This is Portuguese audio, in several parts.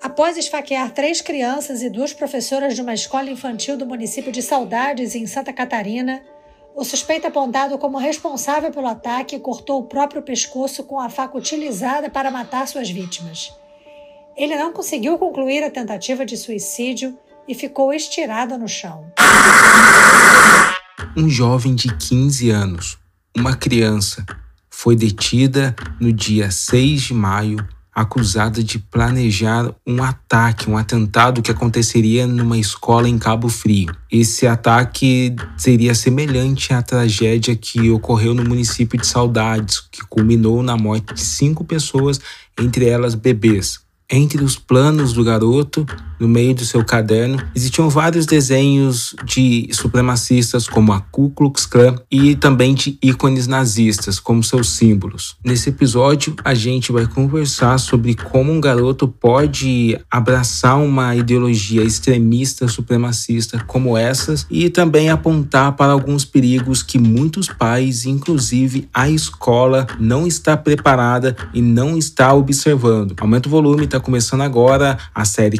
Após esfaquear três crianças e duas professoras de uma escola infantil do município de Saudades, em Santa Catarina, o suspeito apontado como responsável pelo ataque cortou o próprio pescoço com a faca utilizada para matar suas vítimas. Ele não conseguiu concluir a tentativa de suicídio e ficou estirado no chão. Um jovem de 15 anos, uma criança, foi detida no dia 6 de maio acusada de planejar um ataque, um atentado que aconteceria numa escola em Cabo Frio. Esse ataque seria semelhante à tragédia que ocorreu no município de Saudades, que culminou na morte de cinco pessoas, entre elas bebês. Entre os planos do garoto, no meio do seu caderno, existiam vários desenhos de supremacistas como a Ku Klux Klan e também de ícones nazistas como seus símbolos. Nesse episódio, a gente vai conversar sobre como um garoto pode abraçar uma ideologia extremista supremacista como essas e também apontar para alguns perigos que muitos pais, inclusive a escola, não está preparada e não está observando. Aumenta o volume, tá Está começando agora a série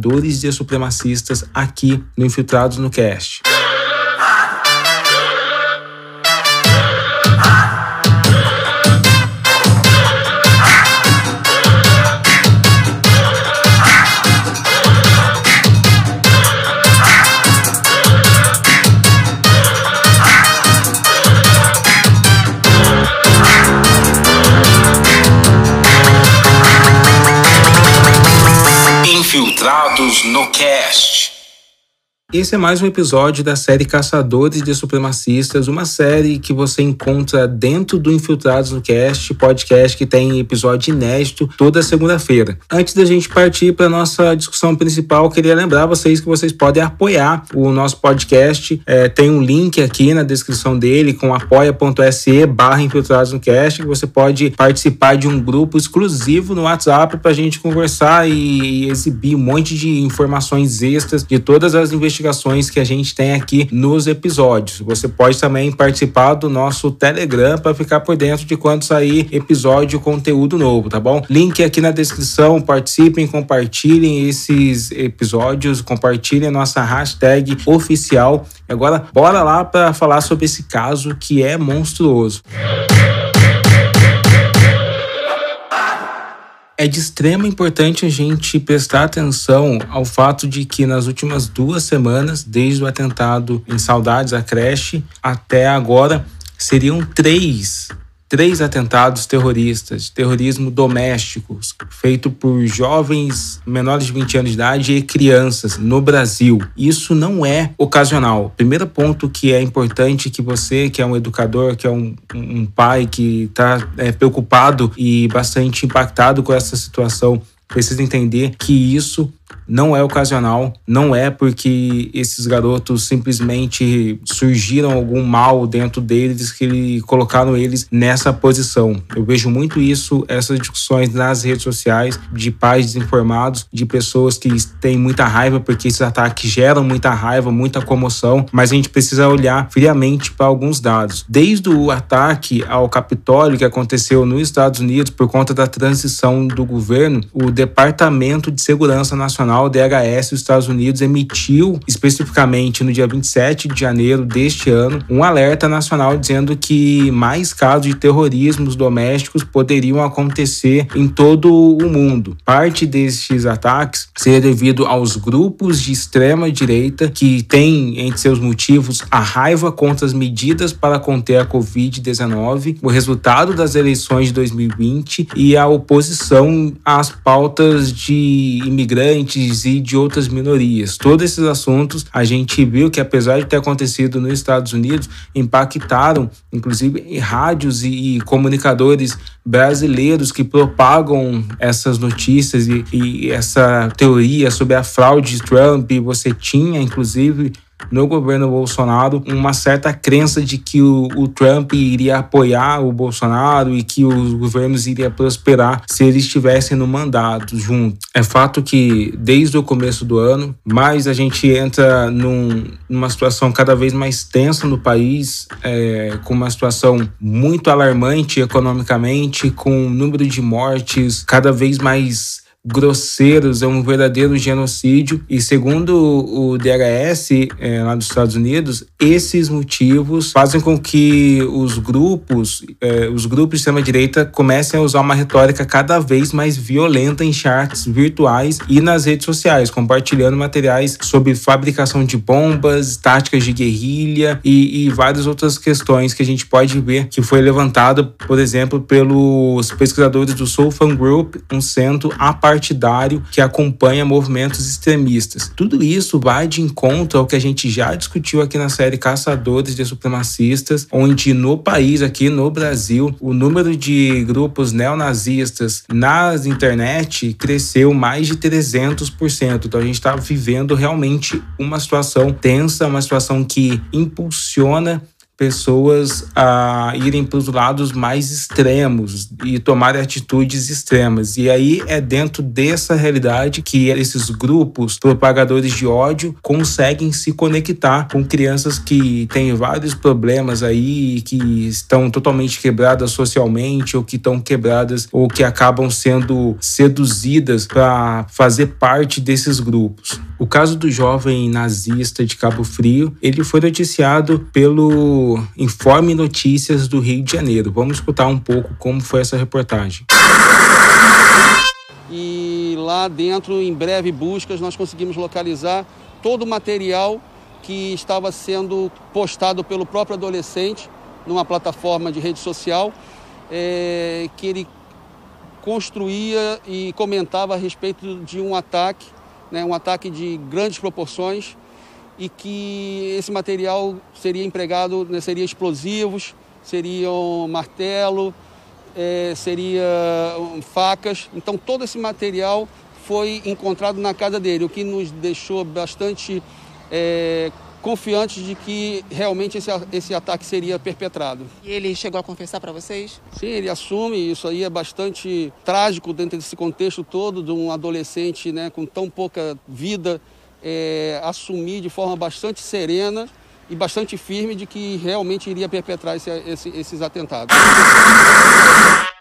Caçadores de Supremacistas aqui no Infiltrados no Cast. No Cast. Esse é mais um episódio da série Caçadores de Supremacistas, uma série que você encontra dentro do Infiltrados no Cast, podcast que tem episódio inédito toda segunda-feira. Antes da gente partir para nossa discussão principal, queria lembrar vocês que vocês podem apoiar o nosso podcast. É, tem um link aqui na descrição dele com apoia.se barra Infiltrados no Cast, que você pode participar de um grupo exclusivo no WhatsApp para a gente conversar e exibir um monte de informações extras de todas as investigações investigações que a gente tem aqui nos episódios. Você pode também participar do nosso Telegram para ficar por dentro de quando sair episódio conteúdo novo, tá bom? Link aqui na descrição, participem, compartilhem esses episódios, compartilhem a nossa hashtag oficial. Agora, bora lá para falar sobre esse caso que é monstruoso. É de extrema importância a gente prestar atenção ao fato de que nas últimas duas semanas, desde o atentado em Saudades, a creche, até agora, seriam três três atentados terroristas, terrorismo doméstico, feito por jovens menores de 20 anos de idade e crianças no Brasil. Isso não é ocasional. Primeiro ponto que é importante que você, que é um educador, que é um, um pai que está é, preocupado e bastante impactado com essa situação, precisa entender que isso não é ocasional, não é porque esses garotos simplesmente surgiram algum mal dentro deles que colocaram eles nessa posição. Eu vejo muito isso, essas discussões nas redes sociais de pais desinformados, de pessoas que têm muita raiva porque esses ataques geram muita raiva, muita comoção, mas a gente precisa olhar friamente para alguns dados. Desde o ataque ao Capitólio que aconteceu nos Estados Unidos por conta da transição do governo, o Departamento de Segurança Nacional Nacional, DHS, dos Estados Unidos, emitiu especificamente no dia 27 de janeiro deste ano um alerta nacional dizendo que mais casos de terrorismos domésticos poderiam acontecer em todo o mundo. Parte desses ataques seria devido aos grupos de extrema direita que têm entre seus motivos a raiva contra as medidas para conter a Covid-19, o resultado das eleições de 2020 e a oposição às pautas de imigrantes e de outras minorias. Todos esses assuntos a gente viu que, apesar de ter acontecido nos Estados Unidos, impactaram, inclusive, rádios e, e comunicadores brasileiros que propagam essas notícias e, e essa teoria sobre a fraude de Trump. Você tinha, inclusive, no governo Bolsonaro uma certa crença de que o, o, Trump iria apoiar o Bolsonaro e que os governos iriam prosperar se eles estivessem no mandato junto. É fato que desde o começo do ano, mais a gente entra num, numa situação cada vez mais tensa no país, é, com uma situação muito alarmante economicamente, com um número de mortes cada vez mais grosseiros, é um verdadeiro genocídio. E segundo o DHS é, lá dos Estados Unidos, esses motivos fazem com que os grupos, é, os grupos de extrema direita comecem a usar uma retórica cada vez mais violenta em chats virtuais e nas redes sociais, compartilhando materiais sobre fabricação de bombas, táticas de guerrilha e, e várias outras questões que a gente pode ver que foi levantado, por exemplo, pelos pesquisadores do Soul Fan Group, um centro apartidário que acompanha movimentos extremistas. Tudo isso vai de encontro ao que a gente já discutiu aqui na série Caçadores de Supremacistas, onde no país, aqui no Brasil, o número de grupos neonazistas na internet cresceu mais de 300%. Então a gente está vivendo realmente uma situação tensa, uma situação que impulsiona pessoas a irem para os lados mais extremos e tomarem atitudes extremas. E aí é dentro dessa realidade que esses grupos propagadores de ódio conseguem se conectar com crianças que têm vários problemas aí, que estão totalmente quebradas socialmente ou que estão quebradas ou que acabam sendo seduzidas para fazer parte desses grupos. O caso do jovem nazista de Cabo Frio, ele foi noticiado pelo Informe Notícias do Rio de Janeiro. Vamos escutar um pouco como foi essa reportagem. E lá dentro, em breve buscas, nós conseguimos localizar todo o material que estava sendo postado pelo próprio adolescente numa plataforma de rede social, é, que ele construía e comentava a respeito de um ataque, né, um ataque de grandes proporções e que esse material seria empregado, né, seria explosivos, seriam martelo, é, seria facas. Então todo esse material foi encontrado na casa dele, o que nos deixou bastante é, confiantes de que realmente esse, esse ataque seria perpetrado. E ele chegou a confessar para vocês? Sim, ele assume. Isso aí é bastante trágico dentro desse contexto todo de um adolescente né, com tão pouca vida é, assumir de forma bastante serena e bastante firme de que realmente iria perpetrar esse, esse, esses atentados.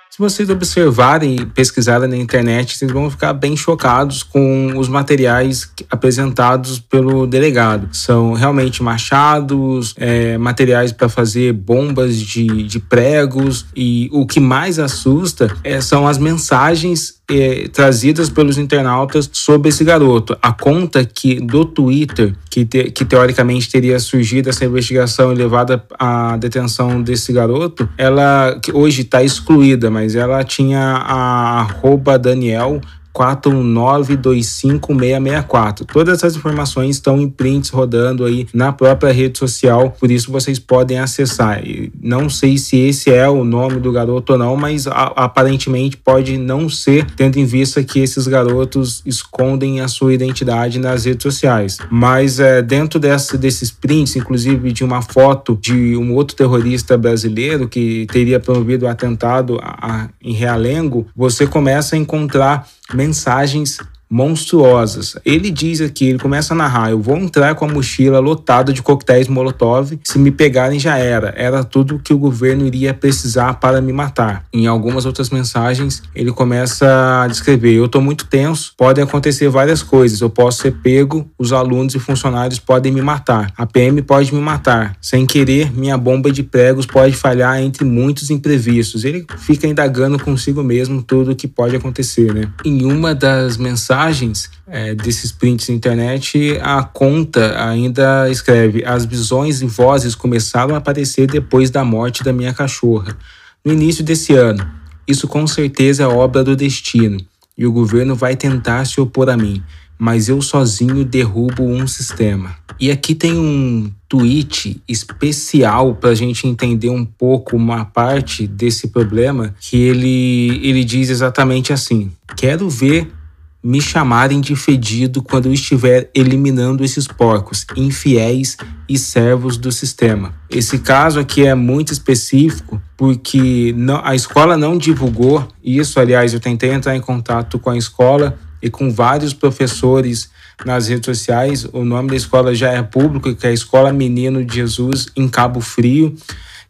Se vocês observarem e pesquisarem na internet, vocês vão ficar bem chocados com os materiais apresentados pelo delegado. São realmente machados, é, materiais para fazer bombas de, de pregos, e o que mais assusta é, são as mensagens é, trazidas pelos internautas sobre esse garoto. A conta que do Twitter, que, te, que teoricamente teria surgido essa investigação e levada à detenção desse garoto, ela que hoje está excluída, mas ela tinha a arroba Daniel 419256664. Todas essas informações estão em prints rodando aí na própria rede social, por isso vocês podem acessar. Não sei se esse é o nome do garoto ou não, mas aparentemente pode não ser, tendo em vista que esses garotos escondem a sua identidade nas redes sociais. Mas é, dentro dessa, desses prints, inclusive de uma foto de um outro terrorista brasileiro que teria promovido o atentado a, a, em Realengo, você começa a encontrar mensagens monstruosas. Ele diz aqui, ele começa a narrar: eu vou entrar com a mochila lotada de coquetéis Molotov, se me pegarem já era. Era tudo que o governo iria precisar para me matar. Em algumas outras mensagens, ele começa a descrever: eu estou muito tenso, podem acontecer várias coisas, eu posso ser pego, os alunos e funcionários podem me matar, a PM pode me matar, sem querer, minha bomba de pregos pode falhar entre muitos imprevistos. Ele fica indagando consigo mesmo tudo o que pode acontecer, né? Em uma das mensagens mensagens é, desses prints na internet, a conta ainda escreve: as visões e vozes começaram a aparecer depois da morte da minha cachorra, no início desse ano. Isso com certeza é obra do destino, e o governo vai tentar se opor a mim, mas eu sozinho derrubo um sistema. E aqui tem um tweet especial para a gente entender um pouco uma parte desse problema, que ele, ele diz exatamente assim: Quero ver me chamarem de fedido quando eu estiver eliminando esses porcos, infiéis e servos do sistema. Esse caso aqui é muito específico porque não, a escola não divulgou isso. Aliás, eu tentei entrar em contato com a escola e com vários professores nas redes sociais. O nome da escola já é público, que é a Escola Menino de Jesus em Cabo Frio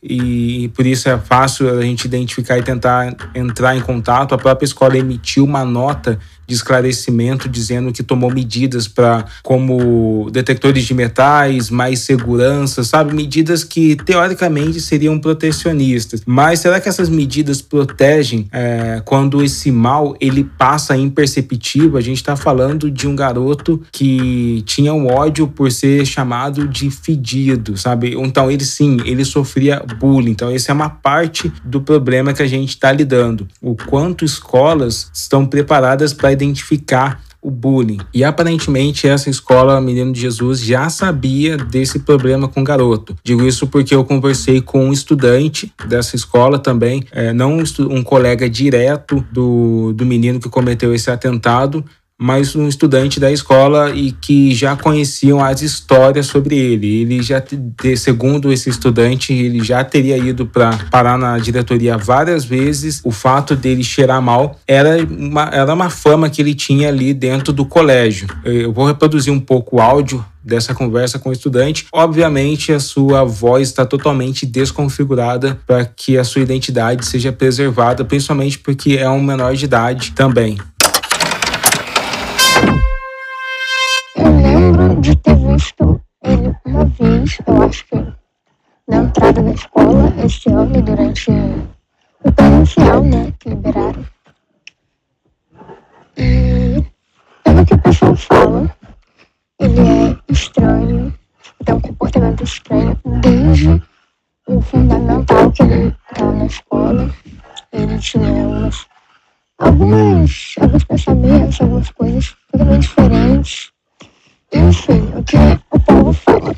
e por isso é fácil a gente identificar e tentar entrar em contato. A própria escola emitiu uma nota de esclarecimento dizendo que tomou medidas para como detectores de metais, mais segurança, sabe, medidas que teoricamente seriam protecionistas. Mas será que essas medidas protegem é, quando esse mal ele passa imperceptível? A gente está falando de um garoto que tinha um ódio por ser chamado de fedido, sabe? Então ele sim, ele sofria bullying. Então essa é uma parte do problema que a gente está lidando. O quanto escolas estão preparadas para identificar o bullying. E aparentemente essa escola Menino de Jesus já sabia desse problema com o garoto. Digo isso porque eu conversei com um estudante dessa escola também, é, não um, um colega direto do, do menino que cometeu esse atentado, mas um estudante da escola e que já conheciam as histórias sobre ele. Ele já, segundo esse estudante, ele já teria ido para parar na diretoria várias vezes. O fato dele cheirar mal era uma, era uma fama que ele tinha ali dentro do colégio. Eu vou reproduzir um pouco o áudio dessa conversa com o estudante. Obviamente, a sua voz está totalmente desconfigurada para que a sua identidade seja preservada, principalmente porque é um menor de idade também. Visto ele uma vez, eu acho que na entrada da escola, esse ano, durante o presencial, né, que liberaram. E pelo que o pessoal fala, ele é estranho, tem um comportamento estranho desde o fundamental que ele estava na escola. Ele tinha umas, algumas, alguns pensamentos, algumas coisas totalmente diferentes enfim, o que o povo fala.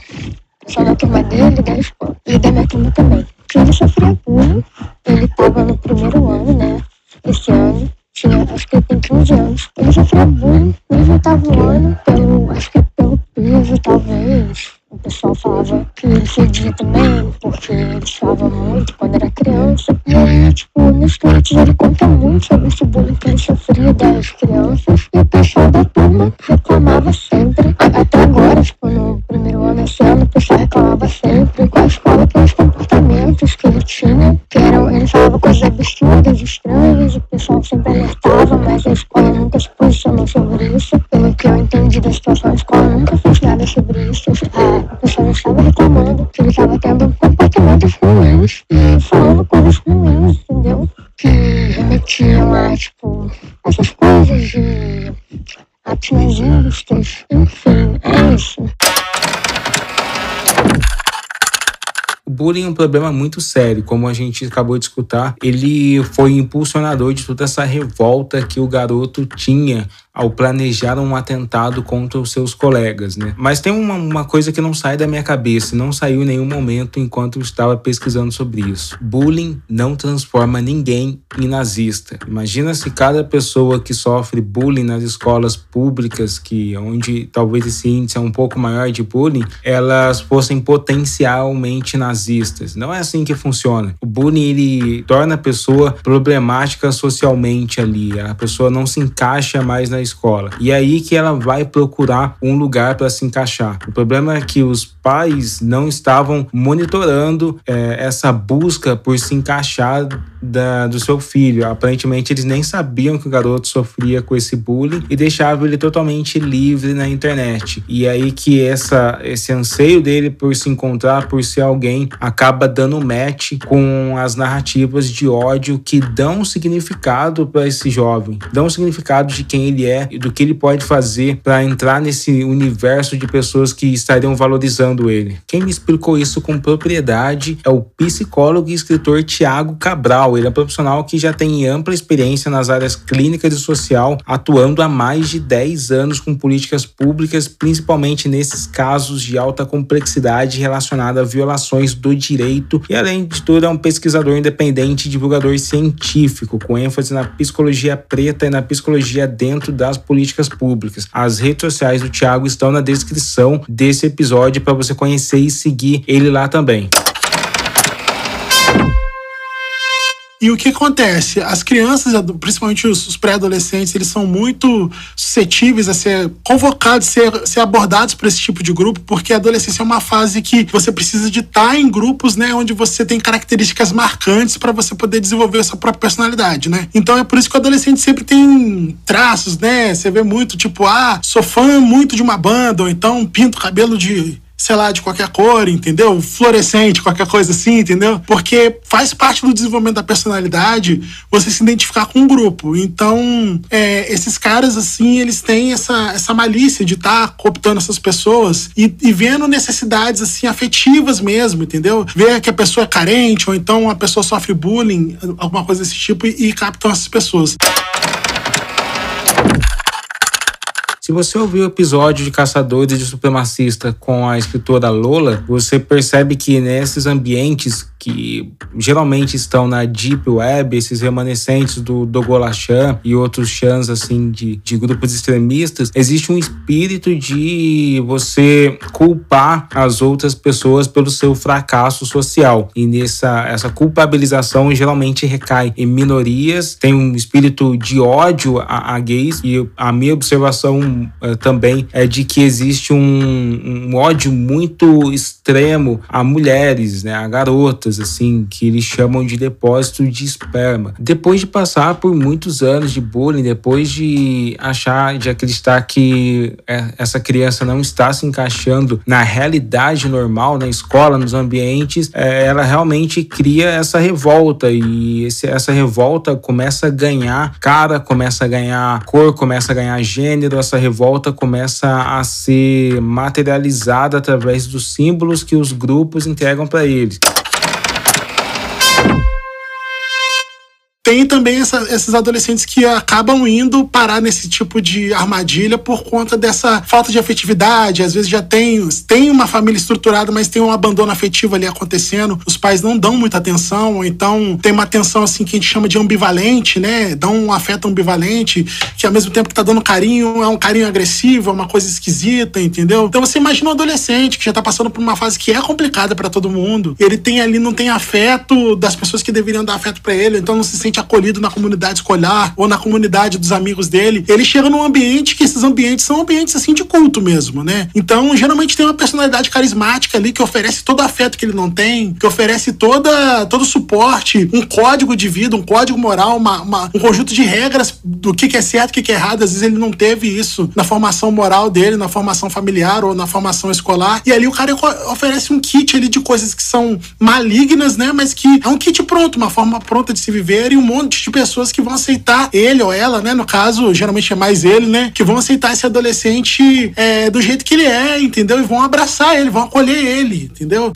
Só da turma dele, da escola. E da minha turma também. Que ele sofria bullying. Ele estava no primeiro ano, né? Esse ano. Tinha, acho que ele tem 15 anos. Ele sofria bullying no oitavo ano, pelo, acho que pelo peso, talvez. O pessoal falava que ele fedia também, porque ele suava muito quando era criança. E aí, tipo, nos tweets ele conta muito sobre esse bullying que ele sofria das crianças. E o pessoal da turma reclamava sempre. Até agora, tipo, no primeiro ano esse ano, o pessoal reclamava sempre com a escola pelos comportamentos bullying é um problema muito sério, como a gente acabou de escutar. Ele foi impulsionador de toda essa revolta que o garoto tinha ao planejar um atentado contra os seus colegas, né? Mas tem uma, uma coisa que não sai da minha cabeça, não saiu em nenhum momento enquanto eu estava pesquisando sobre isso. Bullying não transforma ninguém em nazista. Imagina se cada pessoa que sofre bullying nas escolas públicas, que onde talvez esse índice é um pouco maior de bullying, elas fossem potencialmente nazistas. Não é assim que funciona. O bullying ele torna a pessoa problemática socialmente ali. A pessoa não se encaixa mais na escola. E aí que ela vai procurar um lugar para se encaixar. O problema é que os pais não estavam monitorando é, essa busca por se encaixar da, do seu filho. Aparentemente, eles nem sabiam que o garoto sofria com esse bullying e deixavam ele totalmente livre na internet. E aí que essa, esse anseio dele por se encontrar, por ser alguém, acaba dando match com as narrativas de ódio que dão significado para esse jovem, dão significado de quem ele é é e do que ele pode fazer para entrar nesse universo de pessoas que estariam valorizando ele. Quem me explicou isso com propriedade é o psicólogo e escritor Tiago Cabral. Ele é um profissional que já tem ampla experiência nas áreas clínicas e social, atuando há mais de 10 anos com políticas públicas, principalmente nesses casos de alta complexidade relacionada a violações do direito. E além de tudo, é um pesquisador independente e divulgador científico, com ênfase na psicologia preta e na psicologia dentro das políticas públicas. As redes sociais do Thiago estão na descrição desse episódio para você conhecer e seguir ele lá também. E o que acontece? As crianças, principalmente os pré-adolescentes, eles são muito suscetíveis a ser convocados, ser, ser abordados por esse tipo de grupo, porque a adolescência é uma fase que você precisa de estar em grupos, né, onde você tem características marcantes para você poder desenvolver a sua própria personalidade, né? Então é por isso que o adolescente sempre tem traços, né? Você vê muito, tipo, ah, sou fã muito de uma banda, ou então pinto cabelo de sei lá, de qualquer cor, entendeu? Fluorescente, qualquer coisa assim, entendeu? Porque faz parte do desenvolvimento da personalidade você se identificar com um grupo. Então, é, esses caras, assim, eles têm essa, essa malícia de estar tá cooptando essas pessoas e, e, vendo necessidades, assim, afetivas mesmo, entendeu? Ver que a pessoa é carente ou então a pessoa sofre bullying, alguma coisa desse tipo, e, e captam essas pessoas. Se você ouviu o episódio de Caçadores de Supremacista com a escritora Lola, você percebe que nesses ambientes que geralmente estão na Deep Web, esses remanescentes do Dogolachan e outros chans assim de, de grupos extremistas, existe um espírito de você culpar as outras pessoas pelo seu fracasso social. E nessa essa culpabilização geralmente recai em minorias, tem um espírito de ódio a, a gays e a minha observação uh, também é de que existe um, um ódio muito extremo a mulheres, né, a garotas assim, que eles chamam de depósito de esperma. Depois de passar por muitos anos de bullying, depois de achar, de acreditar que é, essa criança não está se encaixando na realidade normal, na escola, nos ambientes, é, ela realmente cria essa revolta e essa revolta começa a ganhar cara, começa a ganhar cor, começa a ganhar gênero, essa revolta começa a ser materializada através dos símbolos que os grupos entregam para eles. Tem também essa, esses adolescentes que acabam indo parar nesse tipo de armadilha por conta dessa falta de afetividade. Às vezes já tem, tem uma família estruturada, mas tem um abandono afetivo ali acontecendo. Os pais não dão muita atenção, então tem uma atenção assim que a gente chama de ambivalente, né? Dão um afeto ambivalente, que ao mesmo tempo que tá dando carinho, é um carinho agressivo, é uma coisa esquisita, entendeu? Então você imagina um adolescente que já tá passando por uma fase que é complicada para todo mundo. Ele tem ali, não tem afeto das pessoas que deveriam dar afeto para ele, então não se sente acolhido na comunidade escolar ou na comunidade dos amigos dele, ele chega num ambiente que esses ambientes são ambientes assim de culto mesmo, né? Então, geralmente tem uma personalidade carismática ali que oferece todo o afeto que ele não tem, que oferece toda, todo o suporte, um código de vida, um código moral, uma, uma, um conjunto de regras do que, que é certo e o que, que é errado. Às vezes ele não teve isso na formação moral dele, na formação familiar ou na formação escolar. E ali o cara oferece um kit ali de coisas que são malignas, né? Mas que é um kit pronto, uma forma pronta de se viver e um monte de pessoas que vão aceitar ele ou ela, né? No caso, geralmente é mais ele, né? Que vão aceitar esse adolescente é, do jeito que ele é, entendeu? E vão abraçar ele, vão acolher ele, entendeu?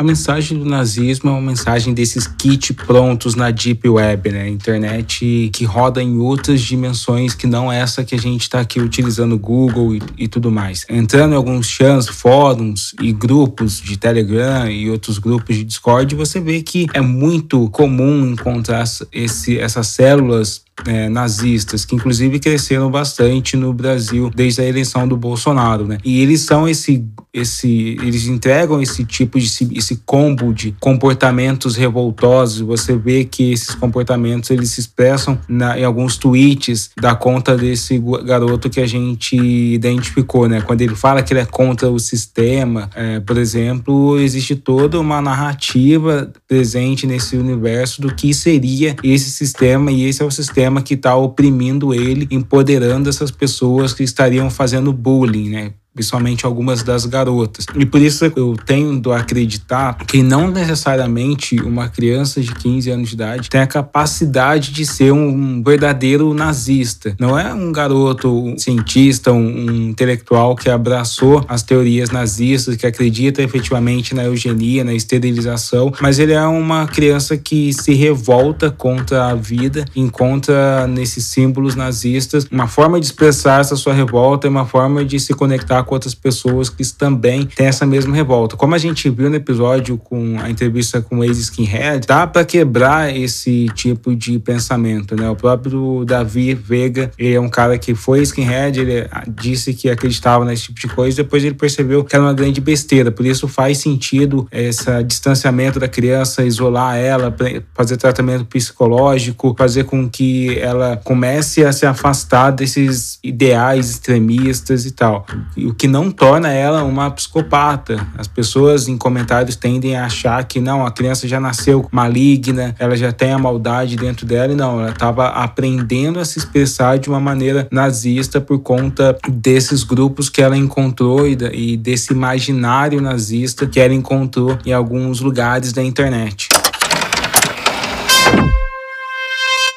A mensagem do nazismo é uma mensagem desses kits prontos na Deep Web, né? Internet que roda em outras dimensões que não essa que a gente está aqui utilizando Google e, e, tudo mais. Entrando em alguns chans, fóruns e grupos de Telegram e outros grupos de Discord, você vê que é muito comum encontrar esse, essas células é, nazistas, que inclusive cresceram bastante no Brasil desde a eleição do Bolsonaro, né? E eles são esse, esse, eles entregam esse tipo de esse combo de comportamentos revoltosos. Você vê que esses comportamentos eles se expressam na, em alguns tweets da conta desse garoto que a gente identificou, né? Quando ele fala que ele é contra o sistema, é, por exemplo, existe toda uma narrativa presente nesse universo do que seria esse sistema e esse é o sistema que está oprimindo ele, empoderando essas pessoas que estariam fazendo bullying, né? Principalmente algumas das garotas. E por isso eu tendo a acreditar que não necessariamente uma criança de 15 anos de idade tem a capacidade de ser um verdadeiro nazista. Não é um garoto um cientista, um, um intelectual que abraçou as teorias nazistas, que acredita efetivamente na eugenia, na esterilização, mas ele é uma criança que se revolta contra a vida, encontra nesses símbolos nazistas uma forma de expressar essa sua revolta, uma forma de se conectar com outras pessoas que também têm essa mesma revolta. Como a gente viu no episódio com a entrevista com o ex-skinhead, dá para quebrar esse tipo de pensamento, né? O próprio Davi Vega, ele é um cara que foi skinhead, ele disse que acreditava nesse tipo de coisa, depois ele percebeu que era uma grande besteira. Por isso faz sentido esse distanciamento da criança, isolar ela, fazer tratamento psicológico, fazer com que ela comece a se afastar desses ideais extremistas e tal. O que não torna ela uma psicopata. As pessoas em comentários tendem a achar que não, a criança já nasceu maligna, ela já tem a maldade dentro dela e não, ela estava aprendendo a se expressar de uma maneira nazista por conta desses grupos que ela encontrou e, desse imaginário nazista que ela encontrou em alguns lugares da internet.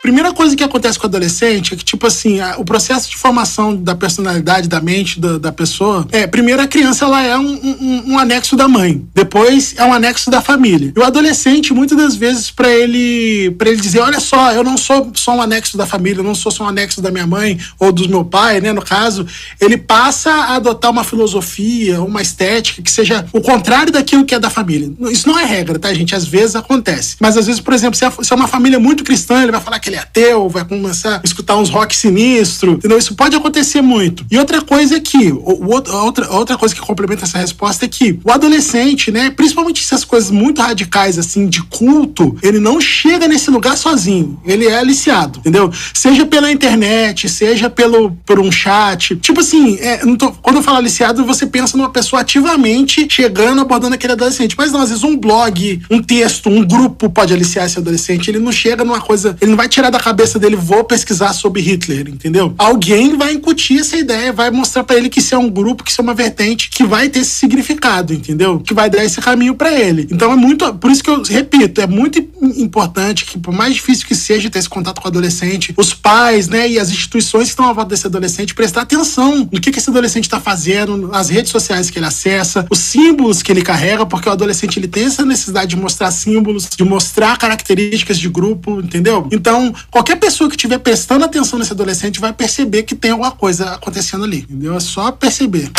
Primeira coisa que acontece com o adolescente é que, tipo assim, a, o processo de formação da personalidade, da mente da, da pessoa, é, primeiro a criança ela é um, um, um, anexo da mãe, depois é um anexo da família. E o adolescente, muitas das vezes, para ele para ele dizer, olha só, eu não sou só um anexo da família, eu não sou só um anexo da minha mãe ou do meu pai, né, no caso, ele passa a adotar uma filosofia, uma estética que seja o contrário daquilo que é da família. Isso não é regra, tá, gente? Às vezes acontece. Mas às vezes, por exemplo, se é, se é uma família muito cristã, ele vai falar que ele é ateu, vai começar a escutar uns rock sinistro, entendeu? Isso pode acontecer muito. E outra coisa é que, o, outra, outra coisa que complementa essa resposta é que o adolescente, né, principalmente essas coisas muito radicais, assim, de culto, ele não chega nesse lugar sozinho. Ele é aliciado, entendeu? Seja pela internet, seja pelo, por um chat. Tipo assim, é, tô, quando eu falo aliciado, você pensa numa pessoa ativamente chegando, abordando aquele adolescente. Mas não, às vezes um blog, um texto, um grupo pode aliciar esse adolescente. Ele não chega numa coisa, ele não vai tirar da cabeça dele, vou pesquisar sobre Hitler, entendeu? Alguém vai incutir essa ideia, vai mostrar para ele que isso é um grupo, que isso é uma vertente que vai ter esse significado, entendeu? Que vai dar esse caminho para ele. Então é muito, por isso que eu repito, é muito importante que por mais difícil que seja ter esse contato com o adolescente, os pais, né, e as instituições que estão à volta desse adolescente prestar atenção no que, que esse adolescente está fazendo, nas redes sociais que ele acessa, os símbolos que ele carrega, porque o adolescente ele tem essa necessidade de mostrar símbolos, de mostrar características de grupo, entendeu? Então, qualquer pessoa que estiver prestando atenção nesse adolescente vai perceber que tem alguma coisa acontecendo ali, entendeu? É só perceber.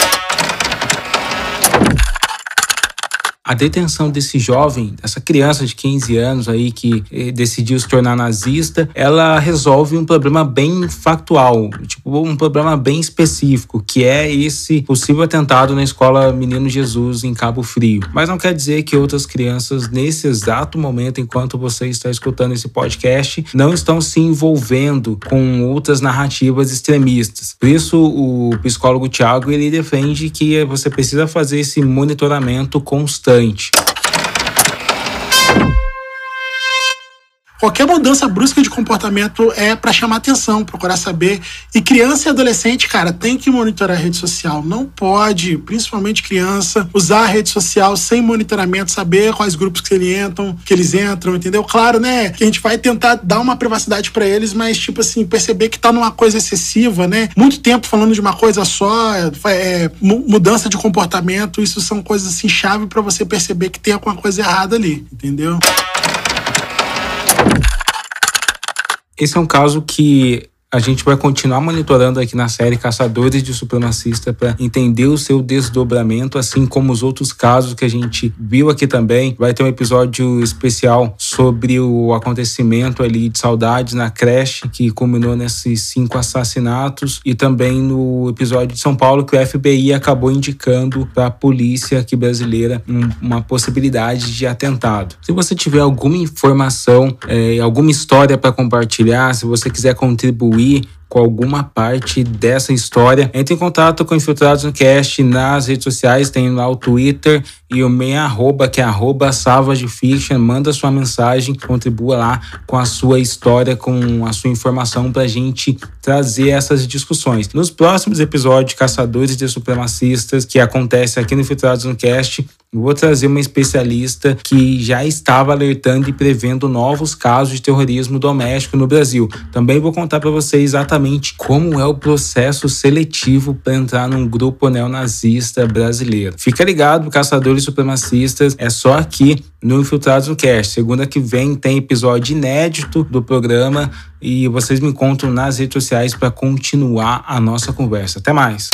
A detenção desse jovem, dessa criança de 15 anos aí que eh, decidiu se tornar nazista, ela resolve um problema bem factual, tipo um problema bem específico, que é esse possível atentado na escola Menino Jesus em Cabo Frio. Mas não quer dizer que outras crianças nesse exato momento, enquanto você está escutando esse podcast, não estão se envolvendo com outras narrativas extremistas. Por isso o psicólogo Tiago ele defende que você precisa fazer esse monitoramento constante bastante. Qualquer mudança brusca de comportamento é para chamar atenção, procurar saber. E criança e adolescente, cara, tem que monitorar a rede social. Não pode, principalmente criança, usar a rede social sem monitoramento, saber quais grupos que eles entram, que eles entram, entendeu? Claro, né? Que a gente vai tentar dar uma privacidade para eles, mas tipo assim, perceber que tá numa coisa excessiva, né? Muito tempo falando de uma coisa só, é, é mudança de comportamento, isso são coisas assim chave para você perceber que tem alguma coisa errada ali, entendeu? Esse é um caso que a gente vai continuar monitorando aqui na série Caçadores de Supremacista para entender o seu desdobramento, assim como os outros casos que a gente viu aqui também. Vai ter um episódio especial sobre o acontecimento ali de saudades na creche que culminou nesses cinco assassinatos e também no episódio de São Paulo que o FBI acabou indicando para a polícia aqui brasileira uma possibilidade de atentado. Se você tiver alguma informação, é, alguma história para compartilhar, se você quiser contribuir contribuir com alguma parte dessa história, entre em contato com Infiltrados no Cast nas redes sociais, tem lá o Twitter e o meu arroba, que é arroba Savage Fiction, manda sua mensagem, contribua lá com a sua história, com a sua informação pra gente trazer essas discussões. Nos próximos episódios Caçadores de Supremacistas, que acontece aqui no Infiltrados no Cast, vou trazer uma especialista que já estava alertando e prevendo novos casos de terrorismo doméstico no Brasil. Também vou contar para vocês exatamente como é o processo seletivo para entrar num grupo neonazista brasileiro. Fica ligado, caçadores supremacistas, é só aqui no Infiltrados no Cast. Segunda que vem tem episódio inédito do programa e vocês me encontram nas redes sociais para continuar a nossa conversa. Até mais.